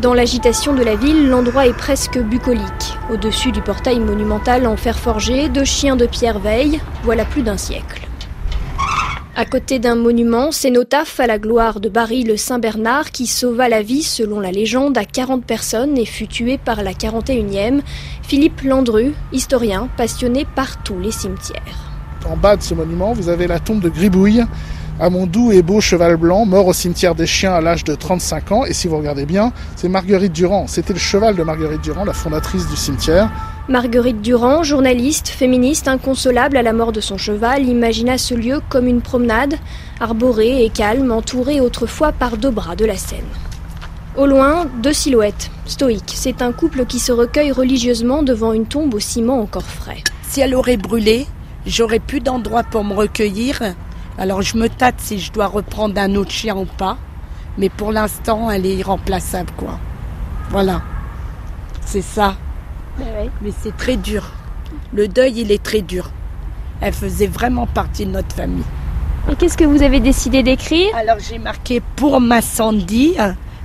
Dans l'agitation de la ville, l'endroit est presque bucolique. Au-dessus du portail monumental en fer forgé, deux chiens de pierre veillent, voilà plus d'un siècle. À côté d'un monument, cénotaphe à la gloire de Barry le Saint-Bernard qui sauva la vie, selon la légende, à 40 personnes et fut tué par la 41e, Philippe Landru, historien passionné par tous les cimetières. En bas de ce monument, vous avez la tombe de Gribouille, à mon doux et beau cheval blanc, mort au cimetière des chiens à l'âge de 35 ans. Et si vous regardez bien, c'est Marguerite Durand. C'était le cheval de Marguerite Durand, la fondatrice du cimetière. Marguerite Durand, journaliste, féministe, inconsolable à la mort de son cheval, imagina ce lieu comme une promenade, arborée et calme, entourée autrefois par deux bras de la Seine. Au loin, deux silhouettes, stoïques. C'est un couple qui se recueille religieusement devant une tombe au ciment encore frais. Si elle aurait brûlé, j'aurais plus d'endroit pour me recueillir alors je me tâte si je dois reprendre un autre chien ou pas. Mais pour l'instant, elle est irremplaçable, quoi. Voilà. C'est ça. Bah Mais c'est très dur. Le deuil, il est très dur. Elle faisait vraiment partie de notre famille. Et qu'est-ce que vous avez décidé d'écrire? Alors j'ai marqué pour ma Sandy,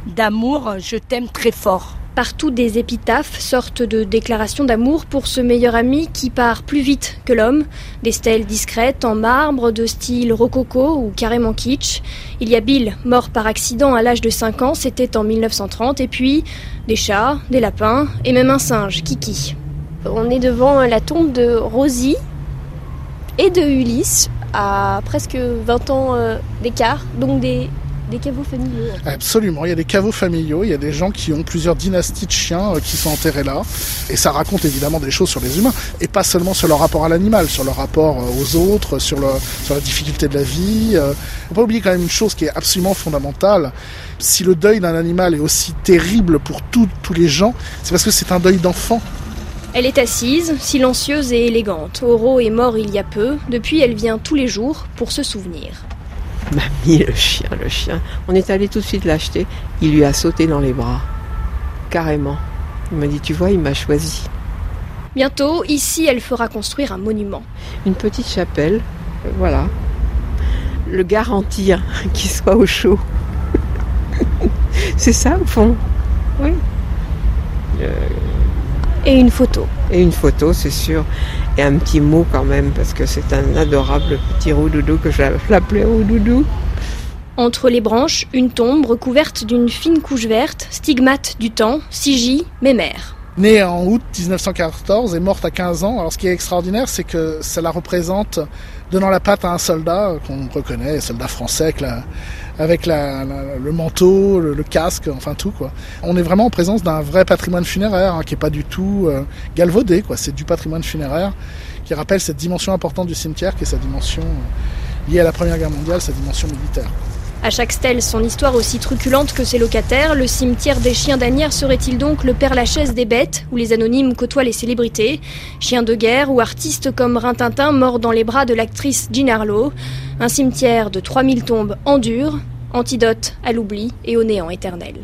d'amour, je t'aime très fort. Partout des épitaphes, sortes de déclarations d'amour pour ce meilleur ami qui part plus vite que l'homme, des stèles discrètes en marbre de style rococo ou carrément kitsch. Il y a Bill, mort par accident à l'âge de 5 ans, c'était en 1930, et puis des chats, des lapins et même un singe, Kiki. On est devant la tombe de Rosie et de Ulysse à presque 20 ans euh, d'écart, donc des des caveaux familiaux. Absolument, il y a des caveaux familiaux, il y a des gens qui ont plusieurs dynasties de chiens euh, qui sont enterrés là. Et ça raconte évidemment des choses sur les humains, et pas seulement sur leur rapport à l'animal, sur leur rapport euh, aux autres, sur, le, sur la difficulté de la vie. Il euh. faut pas oublier quand même une chose qui est absolument fondamentale. Si le deuil d'un animal est aussi terrible pour tous les gens, c'est parce que c'est un deuil d'enfant. Elle est assise, silencieuse et élégante. Oro est mort il y a peu. Depuis, elle vient tous les jours pour se souvenir. Mamie, le chien, le chien. On est allé tout de suite l'acheter. Il lui a sauté dans les bras. Carrément. Il m'a dit, tu vois, il m'a choisi. Bientôt, ici, elle fera construire un monument. Une petite chapelle, euh, voilà. Le garantir qu'il soit au chaud. C'est ça, au fond? Oui. Euh, et une photo. Et une photo, c'est sûr. Et un petit mot quand même, parce que c'est un adorable petit roux-doudou que j'appelais roux-doudou. Entre les branches, une tombe recouverte d'une fine couche verte, stigmate du temps, Sigi, mémère. Née en août 1914 et morte à 15 ans. Alors ce qui est extraordinaire, c'est que ça la représente donnant la patte à un soldat qu'on reconnaît, soldat français avec, la, le manteau, le, casque, enfin tout quoi. On est vraiment en présence d'un vrai patrimoine funéraire hein, qui est pas du tout euh, galvaudé quoi. C'est du patrimoine funéraire qui rappelle cette dimension importante du cimetière qui est sa dimension euh, liée à la Première Guerre mondiale, sa dimension militaire. À chaque stèle, son histoire aussi truculente que ses locataires, le cimetière des chiens d'Anières serait-il donc le père Lachaise des bêtes, où les anonymes côtoient les célébrités Chiens de guerre ou artistes comme Rintintin mort dans les bras de l'actrice Jean Harlow Un cimetière de 3000 tombes en antidote à l'oubli et au néant éternel.